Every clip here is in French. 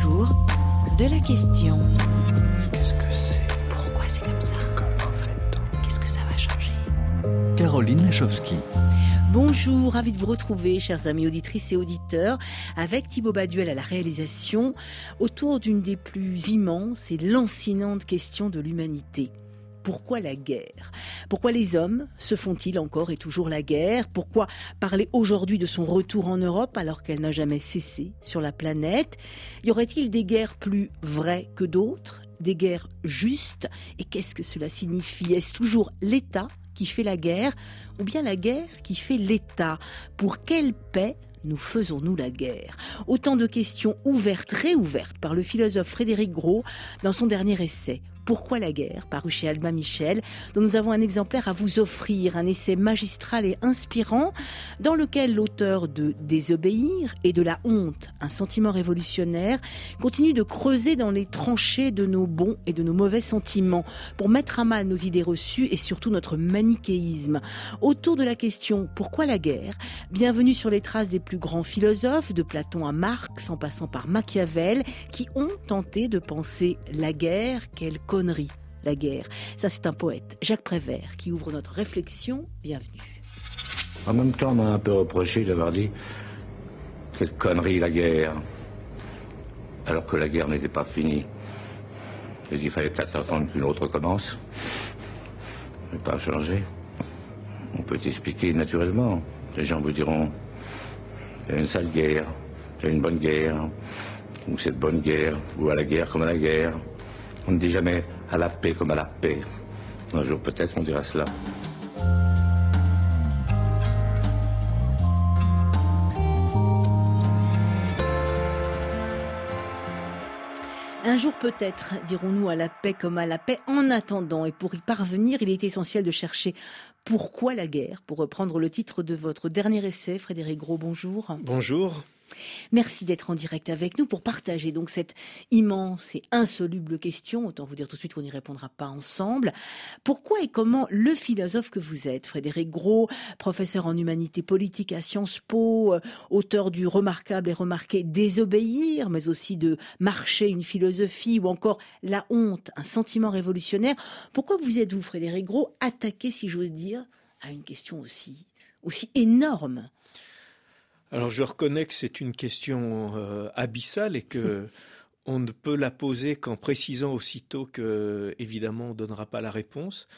autour de la question. Qu'est-ce que c'est Pourquoi c'est comme ça Comment fait-on Qu'est-ce que ça va changer Caroline Lachowski. Bonjour, ravi de vous retrouver, chers amis auditrices et auditeurs, avec Thibaut Baduel à la réalisation, autour d'une des plus immenses et lancinantes questions de l'humanité. Pourquoi la guerre? Pourquoi les hommes se font-ils encore et toujours la guerre? Pourquoi parler aujourd'hui de son retour en Europe alors qu'elle n'a jamais cessé sur la planète? Y aurait-il des guerres plus vraies que d'autres? Des guerres justes? Et qu'est-ce que cela signifie? Est-ce toujours l'État qui fait la guerre ou bien la guerre qui fait l'État? Pour quelle paix nous faisons-nous la guerre? Autant de questions ouvertes, réouvertes par le philosophe Frédéric Gros dans son dernier essai. Pourquoi la guerre, paru chez Albin Michel, dont nous avons un exemplaire à vous offrir, un essai magistral et inspirant, dans lequel l'auteur de Désobéir et de la honte, un sentiment révolutionnaire, continue de creuser dans les tranchées de nos bons et de nos mauvais sentiments, pour mettre à mal nos idées reçues et surtout notre manichéisme. Autour de la question Pourquoi la guerre Bienvenue sur les traces des plus grands philosophes, de Platon à Marx, en passant par Machiavel, qui ont tenté de penser la guerre, quelle la guerre. Ça, c'est un poète, Jacques Prévert, qui ouvre notre réflexion. Bienvenue. En même temps, on m'a un peu reproché d'avoir dit quelle connerie la guerre, alors que la guerre n'était pas finie. Et il fallait peut-être attendre qu'une autre commence. Mais pas changer. On peut expliquer naturellement. Les gens vous diront c'est une sale guerre, c'est une bonne guerre, ou c'est de bonne guerre, ou à la guerre comme à la guerre. On ne dit jamais à la paix comme à la paix. Un jour peut-être on dira cela. Un jour peut-être, dirons-nous, à la paix comme à la paix. En attendant, et pour y parvenir, il est essentiel de chercher pourquoi la guerre, pour reprendre le titre de votre dernier essai. Frédéric Gros, bonjour. Bonjour. Merci d'être en direct avec nous pour partager donc cette immense et insoluble question. Autant vous dire tout de suite qu'on n'y répondra pas ensemble. Pourquoi et comment le philosophe que vous êtes, Frédéric Gros, professeur en humanité politique à Sciences Po, euh, auteur du remarquable et remarqué Désobéir, mais aussi de Marcher une philosophie ou encore La honte, un sentiment révolutionnaire. Pourquoi vous êtes-vous, Frédéric Gros, attaqué, si j'ose dire, à une question aussi, aussi énorme alors je reconnais que c'est une question euh, abyssale et que on ne peut la poser qu'en précisant aussitôt que évidemment on donnera pas la réponse.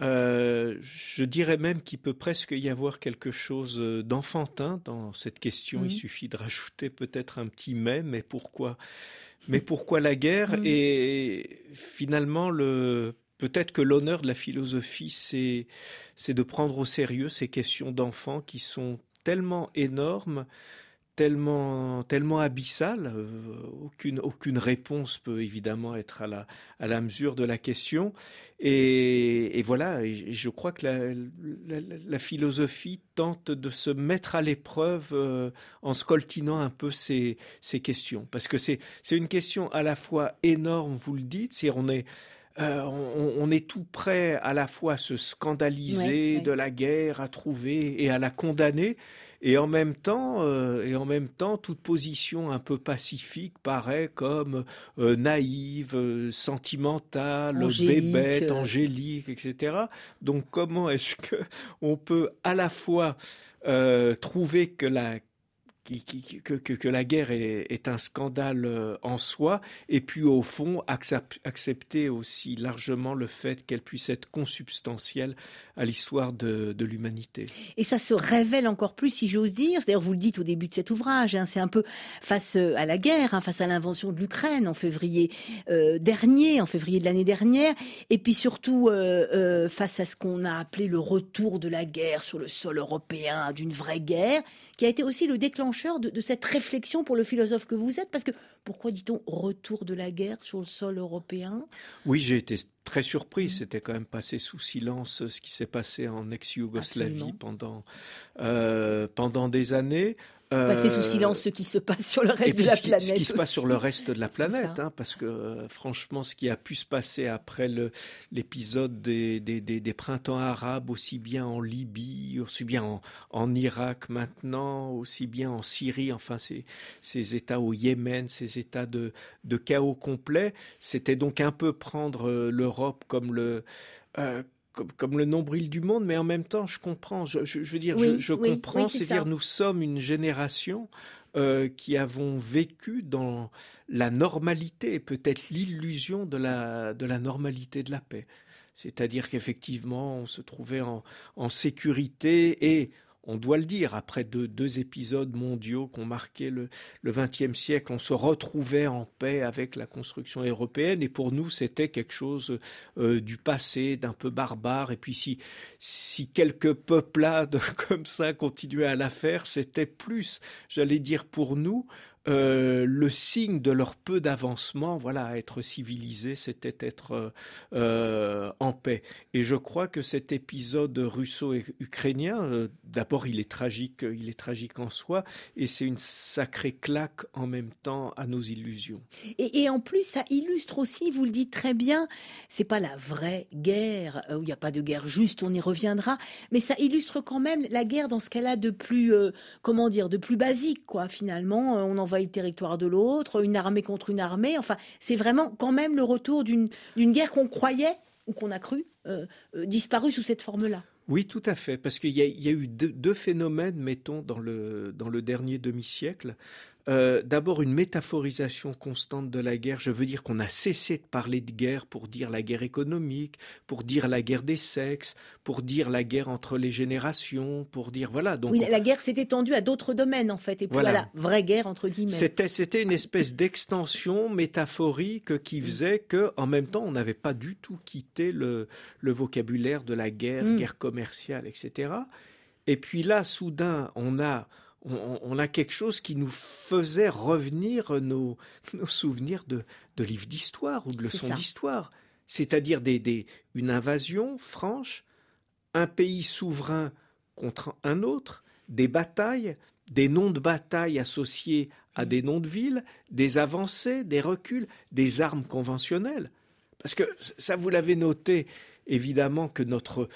Euh, je dirais même qu'il peut presque y avoir quelque chose d'enfantin dans cette question. Il suffit de rajouter peut-être un petit mais, mais pourquoi? Mais pourquoi la guerre? Mhm. Et finalement, le peut-être que l'honneur de la philosophie, c'est c'est de prendre au sérieux ces questions d'enfants qui sont tellement énormes, tellement tellement abyssales. euh, aucune aucune réponse peut évidemment être à la à la mesure de la question. Et, voilà, je crois que la, philosophie tente de se mettre à l'épreuve euh, en scoltinant un peu ces, ces questions. Parce que c'est une question à la fois énorme, vous le dites, c'est on est euh, on, on est tout prêt à la fois à se scandaliser Ouais, ouais. de la guerre, à trouver et à la condamner, et en même temps, euh, et en même temps, toute position un peu pacifique paraît comme euh, naïve, sentimentale, Angélique, bébête, angélique, etc. Donc, comment est-ce que on peut à la fois trouver que la que, la guerre est, un scandale euh, en soi, et puis au fond accep- accepter aussi largement le fait qu'elle puisse être consubstantielle à l'histoire de, l'humanité. Et ça se révèle encore plus, si j'ose dire. D'ailleurs, vous le dites au début de cet ouvrage, hein, c'est un peu face euh, à la guerre, hein, face à l'invention de l'Ukraine en février euh, dernier, en février de l'année dernière, et puis surtout face à ce qu'on a appelé le retour de la guerre sur le sol européen, d'une vraie guerre, qui a été aussi le déclencheur de, de cette réflexion pour le philosophe que vous êtes? Parce que pourquoi dit-on retour de la guerre sur le sol européen? Oui, j'ai été très surpris. C'était quand même passé sous silence ce qui s'est passé en ex-Yougoslavie pendant, euh, pendant des années. Passer sous Euh, silence ce qui se passe sur le reste de la planète. ce qui se passe sur le reste de la planète, hein, parce que euh, franchement, ce qui a pu se passer après l'épisode des, des, des- des printemps arabes, aussi bien en Libye, aussi bien en, en Irak maintenant, aussi bien en Syrie, enfin ces, ces États au Yémen, ces États de, de chaos complet, c'était donc un peu prendre euh, l'Europe comme le... euh, comme, comme le nombril du monde, mais en même temps, je comprends. Je, je- je veux dire, Oui, je, je oui, comprends. oui, C'est-à-dire, nous sommes une génération euh, qui avons vécu dans la normalité peut-être l'illusion de la, de la normalité de la paix. C'est-à-dire qu'effectivement, on se trouvait en, en sécurité et, on doit le dire, après deux, deux épisodes mondiaux qui ont marqué le XXe siècle, on se retrouvait en paix avec la construction européenne et pour nous, c'était quelque chose euh, du passé, d'un peu barbare. Et puis si, si quelques peuplades comme ça continuaient à la faire, c'était plus, j'allais dire pour nous, euh, le signe de leur peu d'avancement, voilà, être civilisé, c'était être euh, euh, en paix. Et je crois que cet épisode russo-ukrainien, d'abord, il est tragique, il est tragique en soi, et c'est une sacrée claque en même temps à nos illusions. Et, en plus, ça illustre aussi, vous le dites très bien, c'est pas la vraie guerre, où il n'y a pas de guerre juste, on y reviendra, mais ça illustre quand même la guerre dans ce qu'elle a de plus, comment dire, de plus basique, quoi, finalement. On le territoire de l'autre, une armée contre une armée, enfin, c'est vraiment quand même le retour d'une guerre qu'on croyait, ou qu'on a cru, euh, euh, disparue sous cette forme-là. Oui, tout à fait, parce qu'il y, y a eu deux, phénomènes, mettons, dans le dernier demi-siècle. Euh, D'abord, une métaphorisation constante de la guerre. Je veux dire qu'on a cessé de parler de guerre pour dire la guerre économique, pour dire la guerre des sexes, pour dire la guerre entre les générations, pour dire voilà. Donc Oui, on- la guerre s'est étendue à d'autres domaines, en fait, et puis Voilà. voilà, vraie guerre, entre guillemets. C'était, c'était une espèce d'extension métaphorique qui faisait que, en même temps, on n'avait pas du tout quitté le, le vocabulaire de la guerre, Mm. guerre commerciale, etc. Et puis là, soudain, on a, on, on a quelque chose qui nous faisait revenir nos, nos souvenirs de, de livres d'histoire ou de leçons d'histoire. C'est-à-dire des, des, une invasion franche, un pays souverain contre un autre, des batailles, des noms de bataille associés à des noms de villes, des avancées, des reculs, des armes conventionnelles. Parce que ça, vous l'avez noté, évidemment que notre,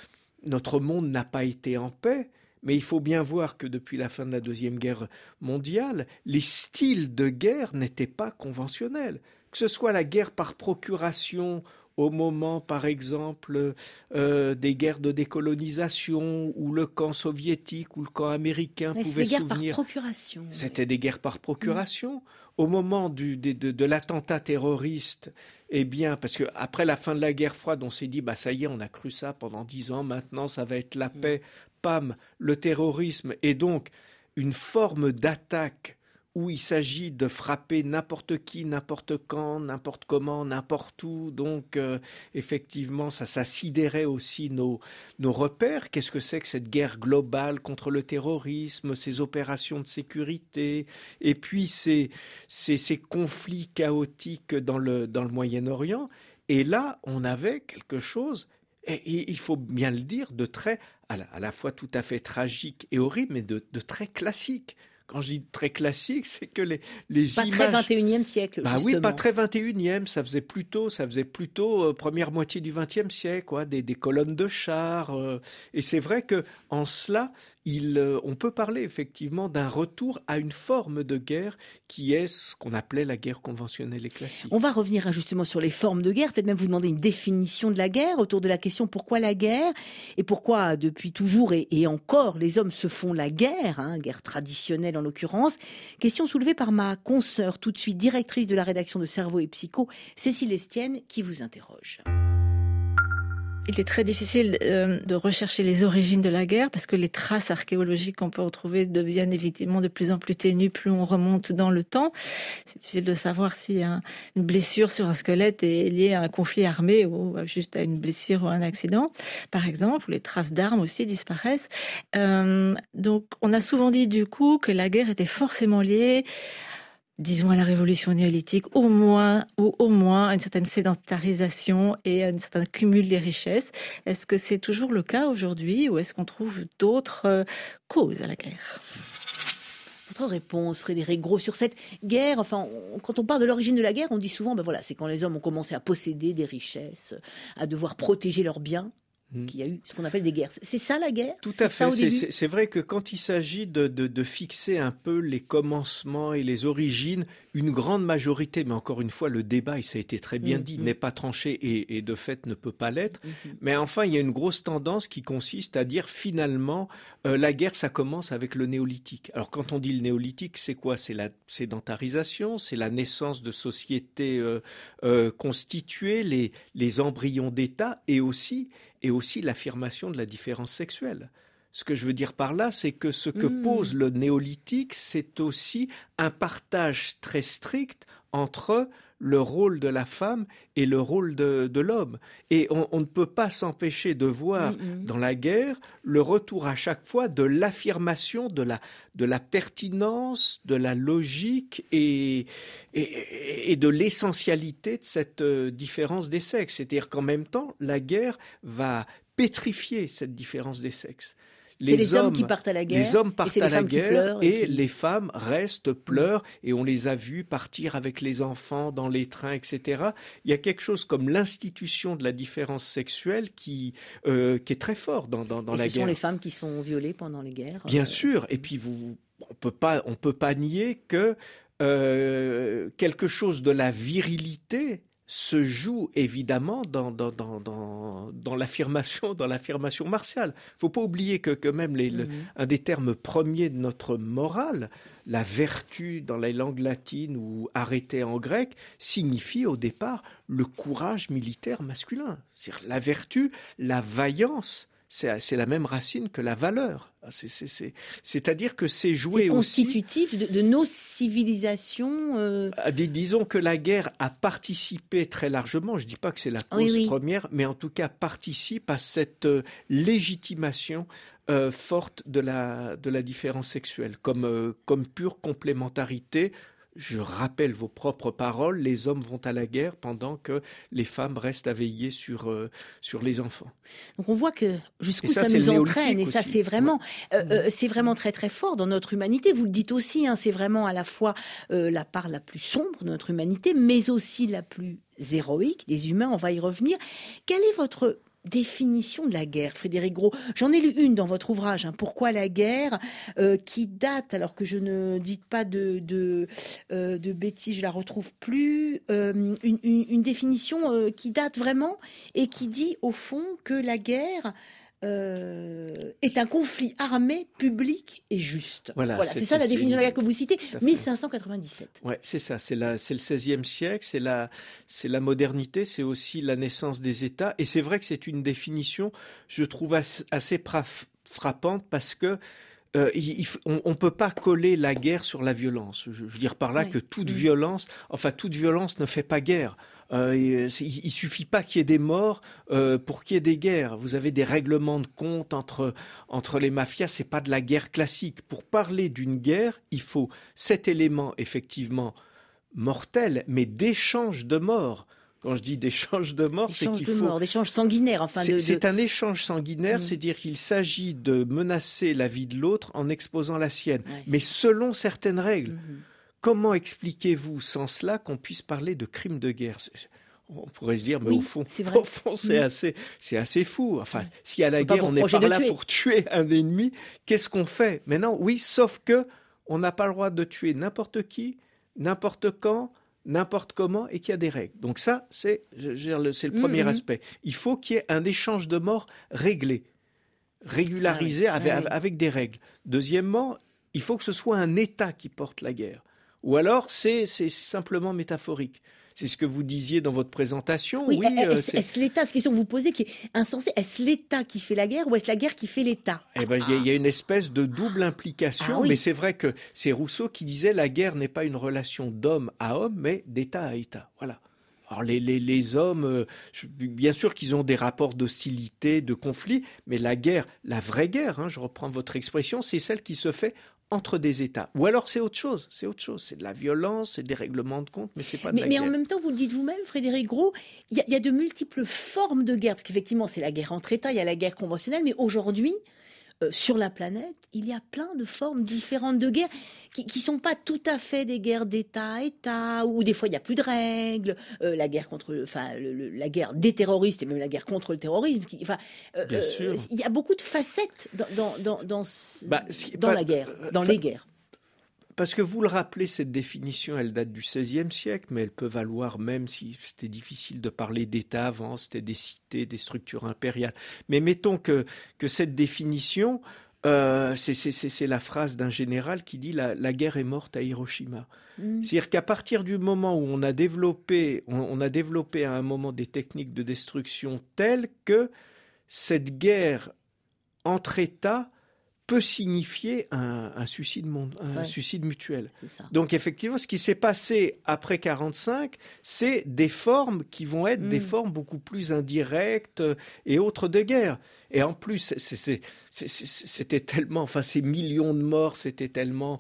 notre monde n'a pas été en paix, mais il faut bien voir que depuis la fin de la Deuxième Guerre mondiale, les styles de guerre n'étaient pas conventionnels. Que ce soit la guerre par procuration au moment, par exemple, euh, des guerres de décolonisation, où le camp soviétique ou le camp américain Mais pouvait des guerres par souvenir. procuration. C'était des guerres par procuration. Au moment du, de, de- de l'attentat terroriste, eh bien, parce que après la fin de la guerre froide, on s'est dit, bah ça y est, on a cru ça pendant dix ans, maintenant ça va être la paix. Le terrorisme est donc une forme d'attaque où il s'agit de frapper n'importe qui, n'importe quand, n'importe comment, n'importe où. Donc, euh, effectivement, ça, ça sidérait aussi nos, nos repères. Qu'est-ce que c'est que cette guerre globale contre le terrorisme, ces opérations de sécurité, et puis ces, ces, ces conflits chaotiques dans le, dans le Moyen-Orient. Et là, on avait quelque chose, et, il faut bien le dire, de très, à la, à la fois tout à fait tragique et horrible, mais de, de très classique. Quand je dis très classique, c'est que les, les Pas images... très 21e siècle, Bah oui, pas très 21e, ça faisait plutôt, ça faisait plutôt euh, première moitié du 20e siècle, quoi, des, des colonnes de chars. euh, et c'est vrai que en cela, euh, on peut parler effectivement d'un retour à une forme de guerre qui est ce qu'on appelait la guerre conventionnelle et classique. On va revenir hein, justement sur les formes de guerre, peut-être même vous demander une définition de la guerre autour de la question pourquoi la guerre et pourquoi depuis toujours et, et encore les hommes se font la guerre, hein, guerre traditionnelle en l'occurrence. Question soulevée par ma consoeur, tout de suite directrice de la rédaction de Cerveau et Psycho, Cécile Estienne, qui vous interroge. Il est très difficile euh, de rechercher les origines de la guerre parce que les traces archéologiques qu'on peut retrouver deviennent effectivement de plus en plus ténues plus on remonte dans le temps. C'est difficile de savoir si un- une blessure sur un squelette est liée à un conflit armé ou juste à une blessure ou un accident, par exemple, ou les traces d'armes aussi disparaissent. Euh, donc, on a souvent dit du coup que la guerre était forcément liée disons à la révolution néolithique, au moins ou au moins une certaine sédentarisation et un certain cumul des richesses. Est-ce que c'est toujours le cas aujourd'hui ou est-ce qu'on trouve d'autres euh, causes à la guerre? Votre votre réponse, Frédéric Gros, sur cette guerre Enfin, quand on parle de l'origine de la guerre, on dit souvent, ben voilà, c'est quand les hommes ont commencé à posséder des richesses, à devoir protéger leurs biens. Mm. qu'il y a eu ce qu'on appelle des guerres. C'est ça la guerre? Tout à fait. C'est vrai que quand il s'agit de, de, fixer un peu les commencements et les origines, une grande majorité, mais encore une fois, le débat, et ça a été très bien mm, dit, mm. n'est pas tranché et, et, de fait ne peut pas l'être. Mais enfin, il y a une grosse tendance qui consiste à dire finalement, euh, la guerre, ça commence avec le néolithique. Alors quand on dit le néolithique, c'est quoi? C'est la sédentarisation, c'est la naissance de sociétés euh, euh, constituées, les, les embryons d'État et aussi et aussi l'affirmation de la différence sexuelle. Ce que je veux dire par là, c'est que ce que hmm. pose le néolithique, c'est aussi un partage très strict entre le rôle de la femme et le rôle de, l'homme. Et on, ne peut pas s'empêcher de voir hmm, hmm. dans la guerre le retour à chaque fois de l'affirmation de la, de la pertinence, de la logique et, et, et de l'essentialité de cette euh, différence des sexes. C'est-à-dire qu'en même temps, la guerre va pétrifier cette différence des sexes les, hommes, qui partent à la guerre. Les hommes partent à la guerre et, les femmes restent, pleurent et on les a vus partir avec les enfants dans les trains, etc. Il y a quelque chose comme l'institution de la différence sexuelle qui, euh, qui est très fort dans, dans, dans et la ce guerre. sont les femmes qui sont violées pendant les guerres. Bien euh, sûr. Et puis vous, on peut pas, on peut pas nier que euh, quelque chose de la virilité se joue évidemment dans, dans, dans, dans, l'affirmation, dans l'affirmation martiale. Il faut pas oublier que, que même les, mhm. un des termes premiers de notre morale, la vertu dans les langues latines ou arrêté en grec, signifie au départ le courage militaire masculin. C'est-à-dire la vertu, la vaillance, c'est la même racine que la valeur. C'est-à-dire que c'est joué aussi. constitutif de, nos civilisations. Euh, ah, disons que la guerre a participé très largement. Je ne dis pas que c'est la cause première, mais en tout cas participe à cette euh, légitimation euh, forte de la, de la différence sexuelle comme, comme pure complémentarité je rappelle vos propres paroles, les hommes vont à la guerre pendant que les femmes restent à veiller sur, euh, sur les enfants. Donc on voit que jusqu'où ça, nous entraîne, et ça c'est vraiment, euh, euh, c'est vraiment très très fort dans notre humanité. Vous le dites aussi, hein, c'est vraiment à la fois la part la plus sombre de notre humanité, mais aussi la plus héroïque des humains. On va y revenir. Quel est votre définition de la guerre, Frédéric Gros. J'en ai lu une dans votre ouvrage, hein. Pourquoi la guerre, euh, qui date, alors que je ne dis pas de, euh, de bêtises, je la retrouve plus, euh, une, une, définition qui date vraiment et qui dit au fond que la guerre euh, est un conflit armé, public et juste. Voilà, c'est ça la définition de la guerre que vous citez, 1597. Ouais, c'est ça, c'est le XVIe siècle, c'est la, la modernité, c'est aussi la naissance des États, et c'est vrai que c'est une définition, je trouve assez, frappante parce que euh, on ne peut pas coller la guerre sur la violence. Je, veux dire par là que toute violence, enfin toute violence ne fait pas guerre. Euh, il, suffit pas qu'il y ait des morts euh, pour qu'il y ait des guerres. Vous avez des règlements de compte entre entre les mafias. C'est pas de la guerre classique. Pour parler d'une guerre, il faut cet élément effectivement mortel, mais d'échange de morts. Quand je dis d'échange de morts, c'est qu'il faut d'échange sanguinaire. Enfin, c'est un échange sanguinaire, mm. c'est-à-dire qu'il s'agit de menacer la vie de l'autre en exposant la sienne, mais selon certaines règles. Mm-hmm. Comment expliquez-vous sans cela qu'on puisse parler de crimes de guerre? On pourrait se dire, mais au fond, c'est c'est assez, c'est assez fou. Enfin, si à la guerre, on n'est pas là pour tuer un ennemi, qu'est-ce qu'on fait? Maintenant, oui, sauf que on n'a pas le droit de tuer n'importe qui, n'importe quand, n'importe comment, et qu'il y a des règles. Donc ça, c'est, c'est le premier mm-hmm. aspect. Il faut qu'il y ait un échange de morts réglé, régularisé ah avec, ah avec des règles. Deuxièmement, il faut que ce soit un État qui porte la guerre. Ou alors c'est simplement métaphorique. C'est ce que vous disiez dans votre présentation. Oui, euh, est-ce l'État, cette question que vous posez qui est insensée, est-ce l'État qui fait la guerre ou est-ce la guerre qui fait l'État? Eh ben, il y, a une espèce de double implication, ah mais c'est vrai que c'est Rousseau qui disait la guerre n'est pas une relation d'homme à homme, mais d'État à État. Voilà. Alors les, les, les hommes, euh, bien sûr qu'ils ont des rapports d'hostilité, de conflit, mais la guerre, la vraie guerre, hein, je reprends votre expression, c'est celle qui se fait entre des États. Ou alors c'est autre chose, c'est autre chose, c'est de la violence, c'est des règlements de compte, mais c'est pas de mais, la mais guerre. Mais en même temps, vous le dites vous-même, Frédéric Gros, il y, a de multiples formes de guerre, parce qu'effectivement c'est la guerre entre États, il y a la guerre conventionnelle, mais aujourd'hui, euh, sur la planète, il y a plein de formes différentes de guerre qui ne sont pas tout à fait des guerres d'État à État, où des fois il n'y a plus de règles, euh, la guerre contre, enfin, la guerre des terroristes et même la guerre contre le terrorisme. Qui, enfin, euh, Bien sûr. il y a beaucoup de facettes dans, dans, dans, dans, Bah, si- dans pas- la guerre, dans pas- les guerres. Parce que vous le rappelez, cette définition, elle date du XVIe siècle, mais elle peut valoir même si c'était difficile de parler d'État avant, c'était des cités, des structures impériales. Mais mettons que, que cette définition, euh, c'est- la phrase d'un général qui dit la, la guerre est morte à Hiroshima. Mm. C'est-à-dire qu'à partir du moment où on a développé, on, on a développé à un moment des techniques de destruction telles que cette guerre entre États peut signifier un, un suicide, mon- un Ouais. suicide mutuel. Donc effectivement, ce qui s'est passé après 45, c'est des formes qui vont être des Mm. formes beaucoup plus indirectes euh, et autres de guerre. Et en plus, c'était tellement, enfin ces millions de morts, c'était tellement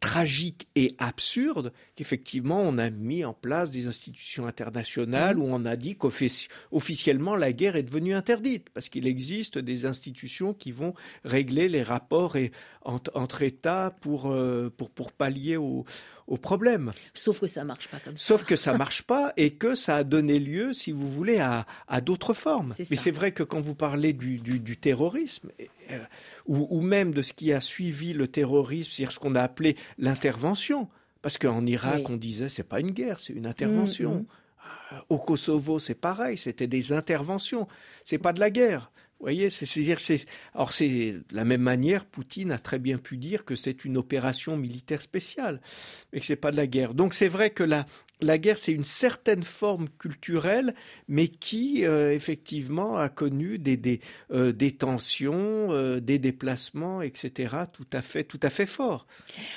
tragique et absurde qu'effectivement on a mis en place des institutions internationales Mhm. où on a dit qu'officiellement la guerre est devenue interdite parce qu'il existe des institutions qui vont régler les rapports et, entre, entre États pour, euh, pour, pour pallier aux au problèmes. Sauf que ça marche pas comme ça. Sauf que ça marche pas et que ça a donné lieu, si vous voulez, à, à d'autres formes. Mais c'est vrai que quand vous parlez du, du, du terrorisme, euh, ou, ou même de ce qui a suivi le terrorisme, c'est-à-dire ce qu'on a appelé l'intervention, parce qu'en Irak, Oui. on disait c'est pas une guerre, c'est une intervention. Mm, mm. Euh, Au Kosovo, c'est pareil, c'était des interventions, c'est pas de la guerre. Vous voyez, c'est, c'est-à-dire, c'est, alors c'est de la même manière, Poutine a très bien pu dire que c'est une opération militaire spéciale, mais que c'est pas de la guerre. Donc c'est vrai que la, la guerre, c'est une certaine forme culturelle, mais qui euh, effectivement a connu des, des, euh, des tensions, euh, des déplacements, etc. Tout à fait, tout à fait forts.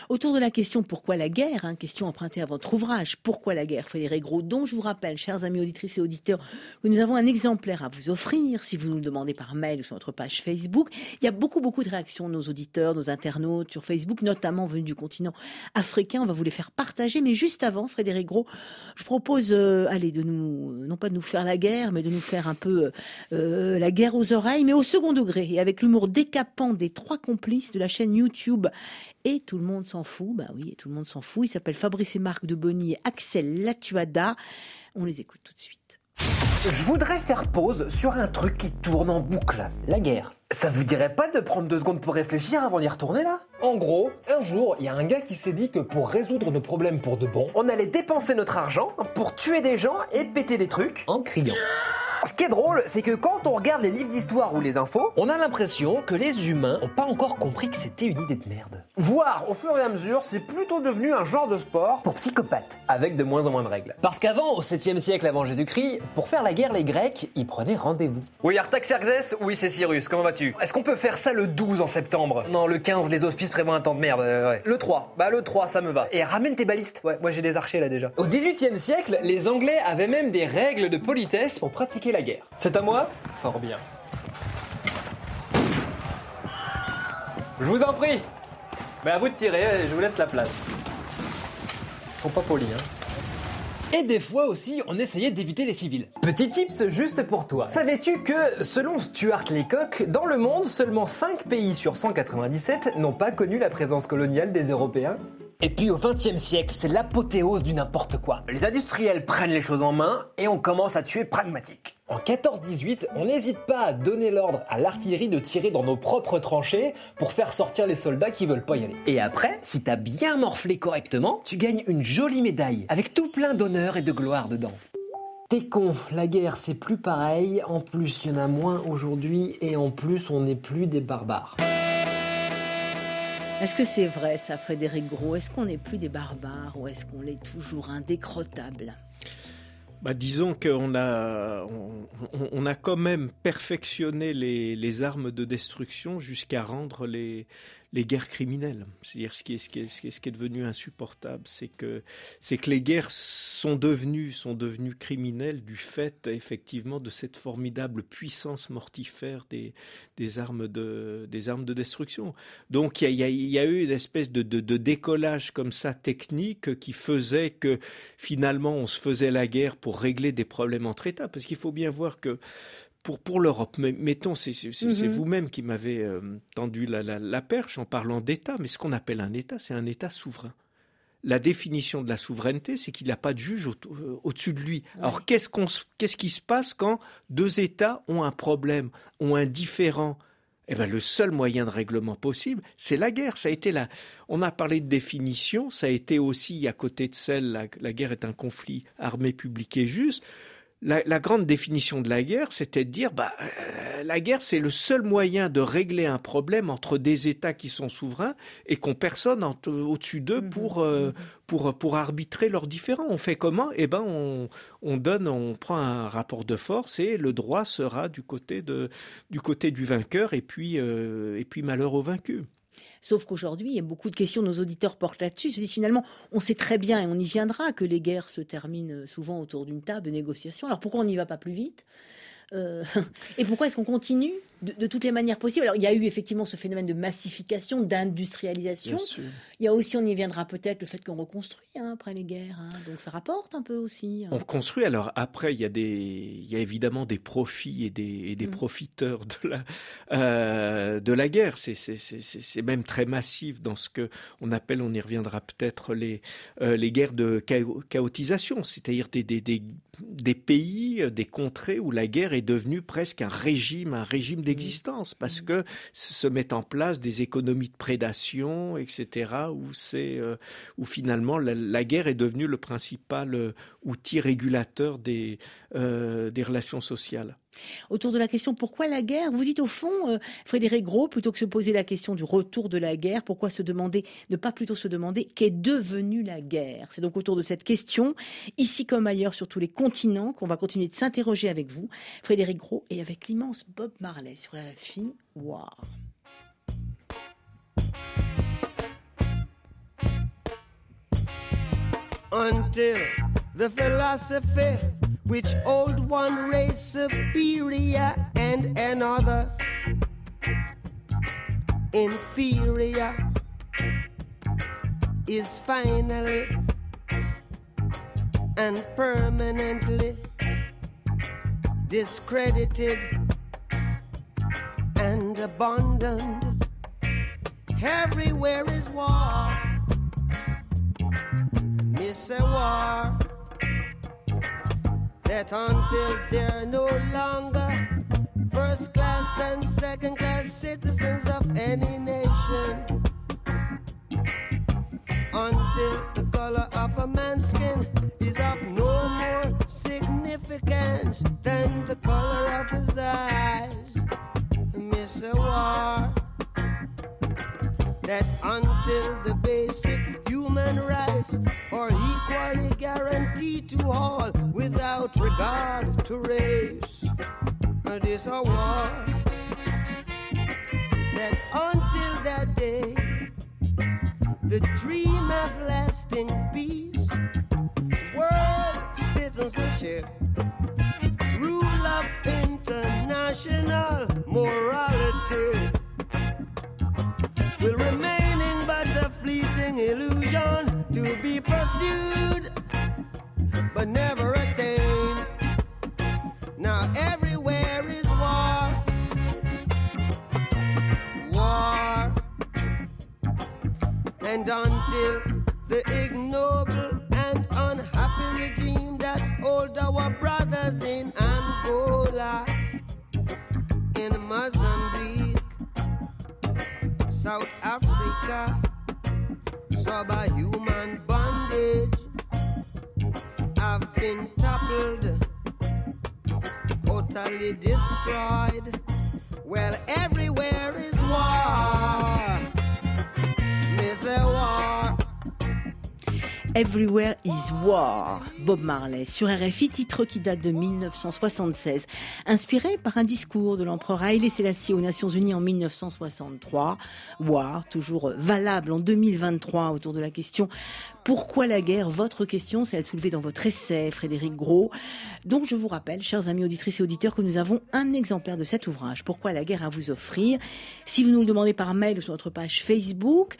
Autour de la question pourquoi la guerre, hein, question empruntée à votre ouvrage Pourquoi la guerre, Frédéric Gros, dont je vous rappelle, chers amis auditrices et auditeurs, que nous avons un exemplaire à vous offrir si vous nous le demandez par mail ou sur notre page Facebook. Il y a beaucoup, beaucoup de réactions de nos auditeurs, nos internautes sur Facebook, notamment venus du continent africain. On va vous les faire partager, mais juste avant, Frédéric Gros, je propose, euh, allez, de nous, non pas de nous faire la guerre, mais de nous faire un peu euh, la guerre aux oreilles, mais au second degré, et avec l'humour décapant des trois complices de la chaîne YouTube et tout le monde s'en fout. Bah oui, et tout le monde s'en fout. Ils s'appellent Fabrice et Marc de Bonny et Axel Latuada. On les écoute tout de suite. Je voudrais faire pause sur un truc qui tourne en boucle, la guerre. Ça vous dirait pas de prendre deux secondes pour réfléchir avant d'y retourner là? En gros, un jour, il y a un gars qui s'est dit que pour résoudre nos problèmes pour de bon, on allait dépenser notre argent pour tuer des gens et péter des trucs en criant. Ce qui est drôle, c'est que quand on regarde les livres d'histoire ou les infos, on a l'impression que les humains ont pas encore compris que c'était une idée de merde. Voire, au fur et à mesure, c'est plutôt devenu un genre de sport pour psychopathes, avec de moins en moins de règles. Parce qu'avant, au 7e siècle avant Jésus-Christ, pour faire la guerre, les Grecs, ils prenaient rendez-vous. Oui, Artaxerxès, oui, c'est Cyrus, comment vas-tu? Est-ce qu'on peut faire ça le 12 en septembre? Non, le 15, les hospices prévoient un temps de merde, ouais. Le 3, bah le 3, ça me va. Et ramène tes balistes. Ouais, moi j'ai des archers là déjà. Au 18e siècle, les Anglais avaient même des règles de politesse pour pratiquer la guerre. C'est à moi Fort bien. Je vous en prie Mais à vous de tirer, je vous laisse la place. Ils sont pas polis, hein. Et des fois aussi, on essayait d'éviter les civils. Petit tips juste pour toi. Savais-tu que, selon Stuart Leacock, dans le monde, seulement 5 pays sur 197 n'ont pas connu la présence coloniale des Européens? Et puis au XXe siècle, c'est l'apothéose du n'importe quoi. Les industriels prennent les choses en main et on commence à tuer pragmatique. En 14-18, on n'hésite pas à donner l'ordre à l'artillerie de tirer dans nos propres tranchées pour faire sortir les soldats qui veulent pas y aller. Et après, si t'as bien morflé correctement, tu gagnes une jolie médaille avec tout plein d'honneur et de gloire dedans. T'es con, la guerre c'est plus pareil, en plus il y en a moins aujourd'hui et en plus on n'est plus des barbares. Est-ce que c'est vrai ça, Frédéric Gros? Est-ce qu'on n'est plus des barbares ou est-ce qu'on l'est toujours indécrottable Bah, disons qu'on a, on, a quand même perfectionné les armes de destruction jusqu'à rendre les, les guerres criminelles. C'est-à-dire ce qui est, ce qui est, ce qui est, devenu insupportable, c'est que, c'est que les guerres sont devenues, sont devenues criminelles du fait effectivement de cette formidable puissance mortifère des, armes, de, destruction. Donc il y a, eu une espèce de décollage comme ça technique qui faisait que finalement on se faisait la guerre pour régler des problèmes entre États. Parce qu'il faut bien voir que pour, pour l'Europe, mettons, c'est Mhm. vous-même qui m'avez euh, tendu la, la- la perche en parlant d'État, mais ce qu'on appelle un État, c'est un État souverain. La définition de la souveraineté, c'est qu'il n'a pas de juge au- euh, au-dessus de lui. Alors qu'est-ce qui se passe quand deux États ont un problème, ont un différent? Eh ben, le seul moyen de règlement possible, c'est la guerre. Ça a été la. On a parlé de définition. Ça a été aussi à côté de celle la, la guerre est un conflit armé, public et juste. La, la grande définition de la guerre, c'était de dire, bah, euh, la guerre, c'est le seul moyen de régler un problème entre des États qui sont souverains et qu'on personne au-dessus d'eux Mhm. pour, euh, pour, pour arbitrer leurs différends. On fait comment? Eh ben, on, on donne, on prend un rapport de force et le droit sera du côté de, du côté du vainqueur et puis, euh, et puis malheur au vaincu. Sauf qu'aujourd'hui, il y a beaucoup de questions, nos auditeurs portent là-dessus. Se disent finalement, on sait très bien, et on y viendra, que les guerres se terminent souvent autour d'une table de négociation. Alors pourquoi on n'y va pas plus vite? Euh, Et pourquoi est-ce qu'on continue? De, de toutes les manières possibles Alors il y a eu effectivement ce phénomène de massification, d'industrialisation. Il y a aussi, on y viendra peut-être, le fait qu'on reconstruit hein, après les guerres. hein. Donc ça rapporte un peu aussi. hein. On construit. Alors après, il y a des, il y a évidemment des profits et des, et des Mm. profiteurs de la, euh, de la guerre. C'est, même très massif dans ce que on appelle, on y reviendra peut-être les, euh, les guerres de chao- chaotisation, c'est-à-dire des, des, des, des pays, euh, des contrées où la guerre est devenue presque un régime, un régime d'existence, parce que se mettent en place des économies de prédation, etc., où c'est, euh, où finalement la, la guerre est devenue le principal euh, outil régulateur des, euh, des relations sociales. Autour de la question pourquoi la guerre, vous dites au fond, euh, Frédéric Gros, plutôt que se poser la question du retour de la guerre, pourquoi se demander, ne pas plutôt se demander qu'est devenue la guerre? C'est donc autour de cette question, ici comme ailleurs sur tous les continents, qu'on va continuer de s'interroger avec vous, Frédéric Gros, et avec l'immense Bob Marley sur RFI. Waouh until the which old one race superior and another inferior is finally and permanently discredited and abandoned. Everywhere is war. It's a war that until they're no longer first class and second class citizens of any nation, until the color of a man's skin is of no more significance than the color of his eyes. Miss a war that until the basic human rights are equally guaranteed to all regard to race. It is a war that until that day, the dream of lasting peace, world citizenship, rule of international morality will remaining but a fleeting illusion to be pursued but never until the ignoble and unhappy regime that hold our brothers in Angola, in Mozambique. South Africa, subhuman bondage have been toppled, totally destroyed. Well, everywhere is war. Everywhere is War, Bob Marley, sur RFI, titre qui date de 1976, inspiré par un discours de l'empereur Haïlé Sélassié aux Nations Unies en 1963. War, toujours valable en 2023 autour de la question Pourquoi la guerre? Votre question, celle soulevée dans votre essai, Frédéric Gros. Donc je vous rappelle, chers amis auditrices et auditeurs, que nous avons un exemplaire de cet ouvrage, Pourquoi la guerre à vous offrir. Si vous nous le demandez par mail ou sur notre page Facebook,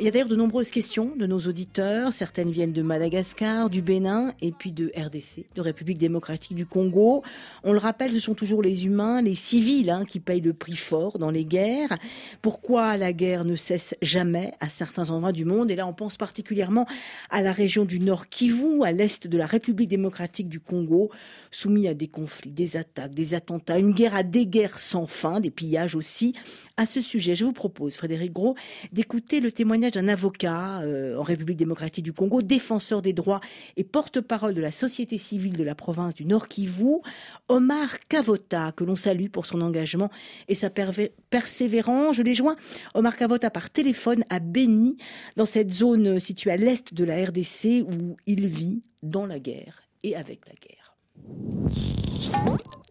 il y a d'ailleurs de nombreuses questions de nos auditeurs, certaines certaines viennent de Madagascar, du Bénin et puis de RDC, de République démocratique du Congo. On le rappelle, ce sont toujours les humains, les civils hein, qui payent le prix fort dans les guerres. Pourquoi la guerre ne cesse jamais à certains endroits du monde? Et là, on pense particulièrement à la région du Nord Kivu, à l'est de la République démocratique du Congo, soumis à des conflits, des attaques, des attentats, une guerre à des guerres sans fin, des pillages aussi. À ce sujet, je vous propose, Frédéric Gros, d'écouter le témoignage d'un avocat euh, en République démocratique du Congo, défenseur des droits et porte-parole de la société civile de la province du Nord Kivu, Omar Kavota, que l'on salue pour son engagement et sa persévérance. Je l'ai joint, Omar Kavota, par téléphone à Beni, dans cette zone située à l'est de la RDC où il vit dans la guerre et avec la guerre.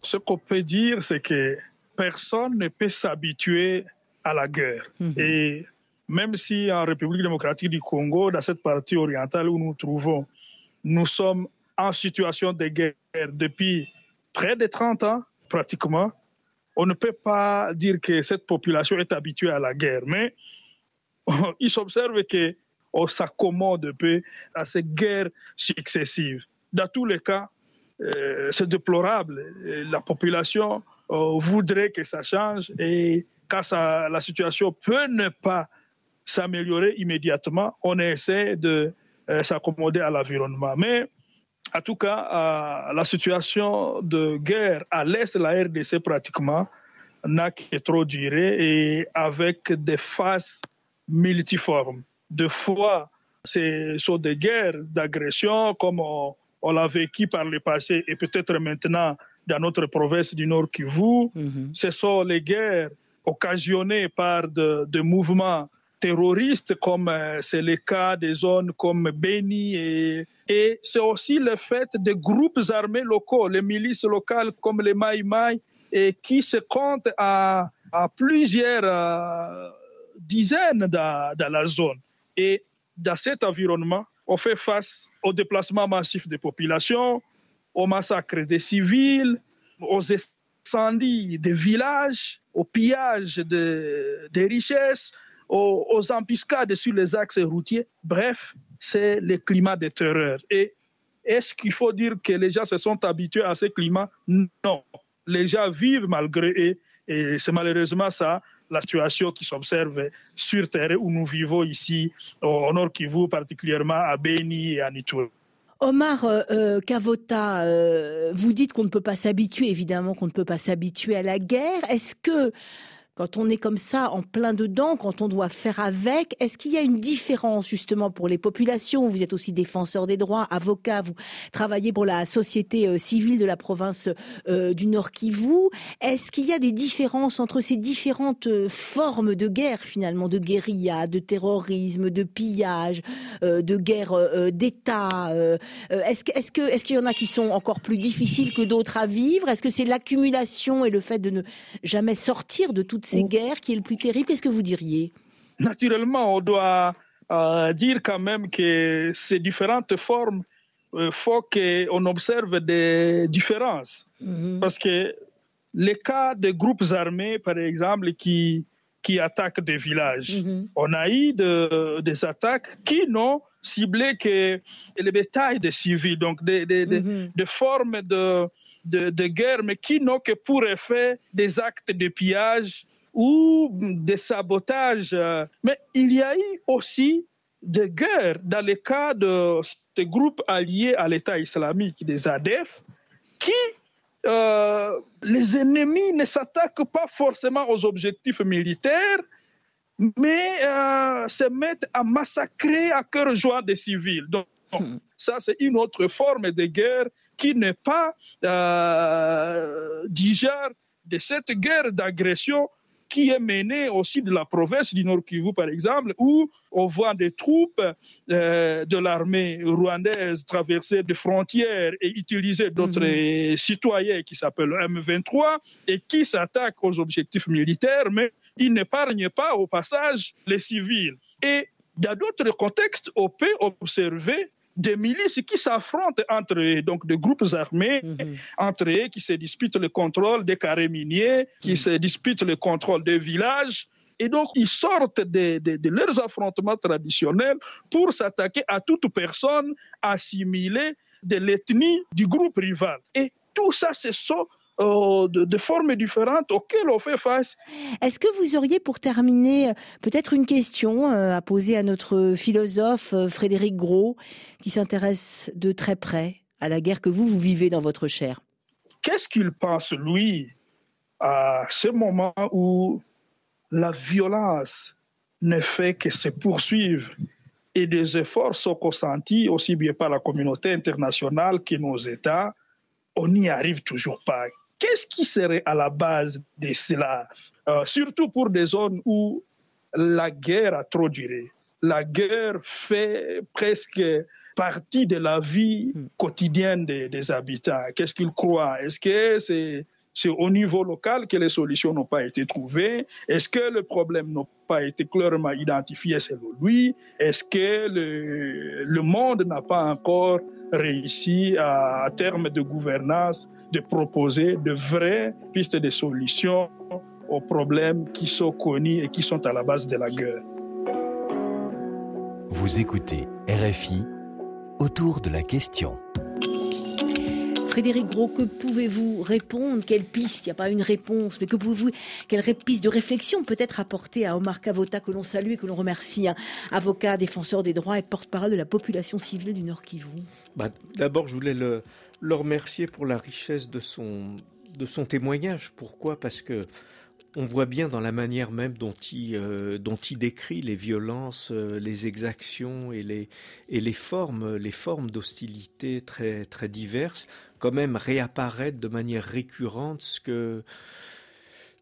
Ce qu'on peut dire, c'est que personne ne peut s'habituer à la guerre. Mhm. Et même si en République démocratique du Congo, dans cette partie orientale où nous nous trouvons, nous sommes en situation de guerre depuis près de 30 ans, pratiquement, on ne peut pas dire que cette population est habituée à la guerre. Mais il s'observe qu'on s'accommode un peu à ces guerres successives. Dans tous les cas, euh, c'est déplorable. La population euh, voudrait que ça change et quand la situation peut ne pas s'améliorer immédiatement, on essaie de euh, s'accommoder à l'environnement. Mais en tout cas, la situation de guerre à l'est de la RDC pratiquement n'a que trop duré et avec des phases multiformes. De fois, c'est sur des guerres d'agression comme on, l'a vécu par le passé et peut-être maintenant dans notre province du Nord Kivu. Mhm. Ce sont les guerres occasionnées par des mouvements terroristes, comme euh, c'est le cas des zones comme Beni. Et, et c'est aussi le fait des groupes armés locaux, les milices locales comme les Mai Mai, et qui se comptent à, à plusieurs euh, dizaines dans, dans la zone. Et dans cet environnement, on fait face au déplacement massif des populations, au massacre des civils, aux incendies des villages, au pillage de, des richesses, aux, embuscades sur les axes routiers. Bref, c'est le climat de terreur. Et est-ce qu'il faut dire que les gens se sont habitués à ce climat? Non. Les gens vivent malgré eux. Et c'est malheureusement ça, la situation qui s'observe sur terre où nous vivons ici, au Nord Kivu, particulièrement à Beni et à Nitou. Omar euh, euh, Kavota, euh, vous dites qu'on ne peut pas s'habituer, évidemment qu'on ne peut pas s'habituer à la guerre. Est-ce que quand on est comme ça en plein dedans, quand on doit faire avec, est-ce qu'il y a une différence justement pour les populations? Vous êtes aussi défenseur des droits, avocat, vous travaillez pour la société euh, civile de la province euh, du Nord Kivu. Est-ce qu'il y a des différences entre ces différentes euh, formes de guerre finalement, de guérilla, de terrorisme, de pillage, de guerre d'État Est-ce que, est-ce que, est-ce qu'il y en a qui sont encore plus difficiles que d'autres à vivre? Est-ce que c'est l'accumulation et le fait de ne jamais sortir de toutes ces guerres qui est le plus terrible Qu'est-ce que vous diriez? Naturellement, on doit euh, dire quand même que ces différentes formes, il euh, faut qu'on observe des différences. Mhm. Parce que les cas de groupes armés, par exemple, qui, qui attaquent des villages, mhm. on a eu des attaques qui n'ont ciblé que les bétails des civils, donc des, des, des, mhm. des formes de, de, de, guerre, mais qui n'ont que pour effet des actes de pillage ou des sabotages. Mais il y a eu aussi des guerres dans le cas de ces groupes alliés à l'État islamique, des ADF, qui, euh, les ennemis ne s'attaquent pas forcément aux objectifs militaires, mais euh, se mettent à massacrer à cœur joie des civils. Donc, hmm. ça, c'est une autre forme de guerre qui n'est pas euh, de cette guerre d'agression qui est menée aussi de la province du Nord Kivu, par exemple, où on voit des troupes euh, de l'armée rwandaise traverser des frontières et utiliser d'autres mhm. citoyens qui s'appellent M23 et qui s'attaquent aux objectifs militaires, mais ils n'épargnent pas au passage les civils. Et dans d'autres contextes, on peut observer des milices qui s'affrontent entre eux, donc des groupes armés mhm. entre eux qui se disputent le contrôle des carrés miniers, qui mhm. se disputent le contrôle des villages. Et donc, ils sortent de, de, de leurs affrontements traditionnels pour s'attaquer à toute personne assimilée de l'ethnie du groupe rival. Et tout ça, ce sont euh, de, de, formes différentes auxquelles on fait face. Est-ce que vous auriez, pour terminer, peut-être une question euh, à poser à notre philosophe euh, Frédéric Gros, qui s'intéresse de très près à la guerre que vous, vous vivez dans votre chair? Qu'est-ce qu'il pense, lui, à ce moment où la violence ne fait que se poursuivre et des efforts sont consentis aussi bien par la communauté internationale que nos États, on n'y arrive toujours pas. Qu'est-ce qui serait à la base de cela? Euh, Surtout pour des zones où la guerre a trop duré. La guerre fait presque partie de la vie quotidienne des, des habitants. Qu'est-ce qu'ils croient? Est-ce que c'est c'est au niveau local que les solutions n'ont pas été trouvées? Est-ce que le problème n'a pas été clairement identifié? Selon lui Est-ce que le, le monde n'a pas encore réussi à, à terme de gouvernance de proposer de vraies pistes de solutions aux problèmes qui sont connus et qui sont à la base de la guerre Vous écoutez RFI autour de la question. Frédéric Gros, que pouvez-vous répondre? Quelle piste? Il n'y a pas une réponse, mais que pouvez-vous Quelle piste de réflexion peut-être apporter à Omar Cavota, que l'on salue et que l'on remercie, hein, avocat, défenseur des droits et porte-parole de la population civile du Nord Kivu. Bah, D'abord, je voulais le, le, remercier pour la richesse de son, de son témoignage. Pourquoi? Parce que on voit bien dans la manière même dont il, euh, décrit les violences, euh, les exactions et les, formes, les d'hostilité très diverses, quand même réapparaître de manière récurrente ce que,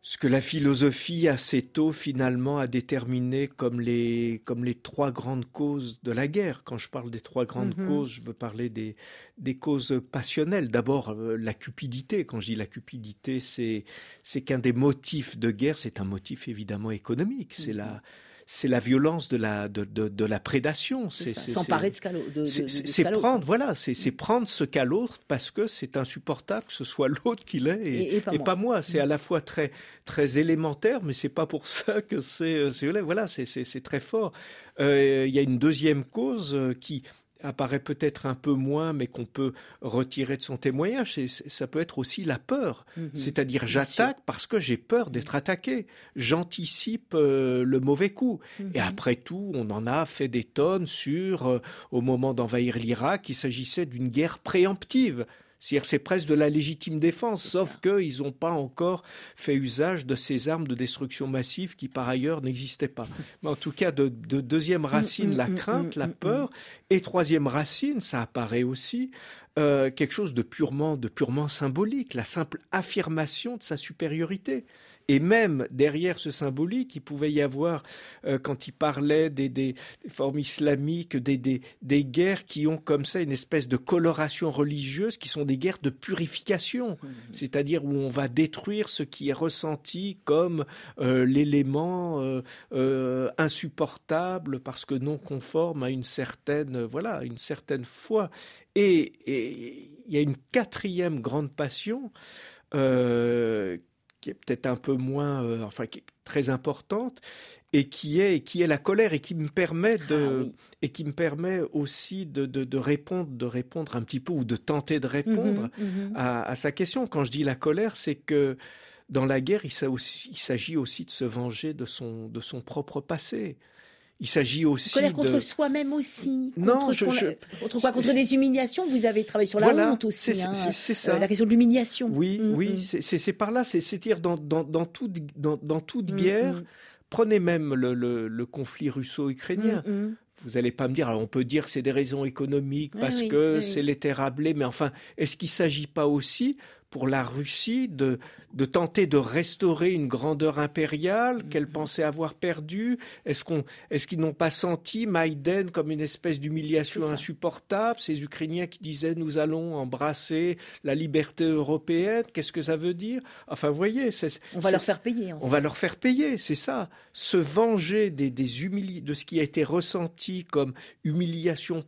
ce que la philosophie assez tôt finalement a déterminé comme les, comme les trois grandes causes de la guerre. Quand je parle des trois grandes -hmm. causes, je veux parler des, des causes passionnelles. D'abord, euh, la cupidité. Quand je dis la cupidité, c'est qu'un des motifs de guerre, c'est un motif évidemment économique. C'est -hmm. la c'est la violence de la, de, de, de la prédation. C'est s'emparer de ce l'autre. C'est prendre, voilà, c'est prendre ce qu'a l'autre parce que c'est insupportable que ce soit l'autre qui l'ait et, et, et, pas et, moi. pas moi. C'est à la fois très, très élémentaire, mais c'est pas pour ça que c'est, voilà, c'est très fort. Euh, il y a une deuxième cause euh, qui, apparaît peut-être un peu moins, mais qu'on peut retirer de son témoignage, ça peut être aussi la peur. -hmm. C'est-à-dire j'attaque parce que j'ai peur d'être attaqué. J'anticipe euh, le mauvais coup. Et après tout, on en a fait des tonnes sur, euh, au moment d'envahir l'Irak, il s'agissait d'une guerre préemptive. C'est-à-dire c'est presque de la légitime défense, sauf qu'ils n'ont pas encore fait usage de ces armes de destruction massive qui par ailleurs n'existaient pas. Mais en tout cas, de, de deuxième racine, la crainte, la peur, et troisième racine, ça apparaît aussi, euh, quelque chose de purement, de purement symbolique, la simple affirmation de sa supériorité. Et même derrière ce symbolique, il pouvait y avoir, euh, quand il parlait des, formes islamiques, des, des, des, guerres qui ont comme ça une espèce de coloration religieuse, qui sont des guerres de purification, mmh. c'est-à-dire où on va détruire ce qui est ressenti comme euh, l'élément euh, insupportable parce que non conforme à une certaine, voilà, une certaine foi. Et il y a une quatrième grande passion qui est peut-être un peu moins, euh, enfin, qui est très importante, et qui est, qui est la colère, et qui me permet de, ah, oui. et qui me permet aussi de, de, de, répondre, de répondre un petit peu ou de tenter de répondre Mhm. À, à, sa question. Quand je dis la colère, c'est que dans la guerre, il s'agit aussi de se venger de son, de son propre passé. Il s'agit aussi colère de... contre soi-même aussi. Non, contre, je, je... contre quoi? Contre des humiliations? Vous avez travaillé sur la voilà, honte aussi. C'est hein, ça. Euh, la question de l'humiliation. Oui, mm oui, c'est par là. C'est-à-dire dans, dans, dans, toute, dans, dans toute mm guerre. Prenez même le, le, le conflit russo-ukrainien. Mm. Vous n'allez pas me dire, alors on peut dire que c'est des raisons économiques parce oui, que oui, c'est oui. l'éthérablé, mais enfin, est-ce qu'il ne s'agit pas aussi pour la Russie de, de tenter de restaurer une grandeur impériale Mm-hmm. qu'elle pensait avoir perdue Est-ce qu'on, est-ce qu'ils n'ont pas senti Maïden comme une espèce d'humiliation insupportable? Ces Ukrainiens qui disaient nous allons embrasser la liberté européenne, qu'est-ce que ça veut dire? Enfin, vous voyez, on va leur faire payer. En fait. On va leur faire payer, c'est ça. Se venger des, des humili de ce qui a été ressenti comme humiliation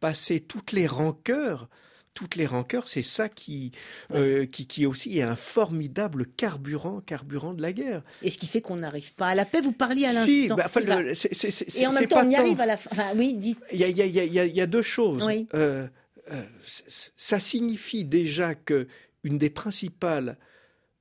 passée, toutes les rancœurs toutes les rancœurs, c'est ça qui, euh, qui, qui aussi est un formidable carburant, carburant de la guerre. Et ce qui fait qu'on n'arrive pas à la paix, vous parliez à l'instant. Si, bah, c'est- Et en même temps, on y tant- arrive à la fin. Enfin, oui, dites. Il y a, y y y deux choses. Oui. Euh, euh, ça signifie déjà que une des principales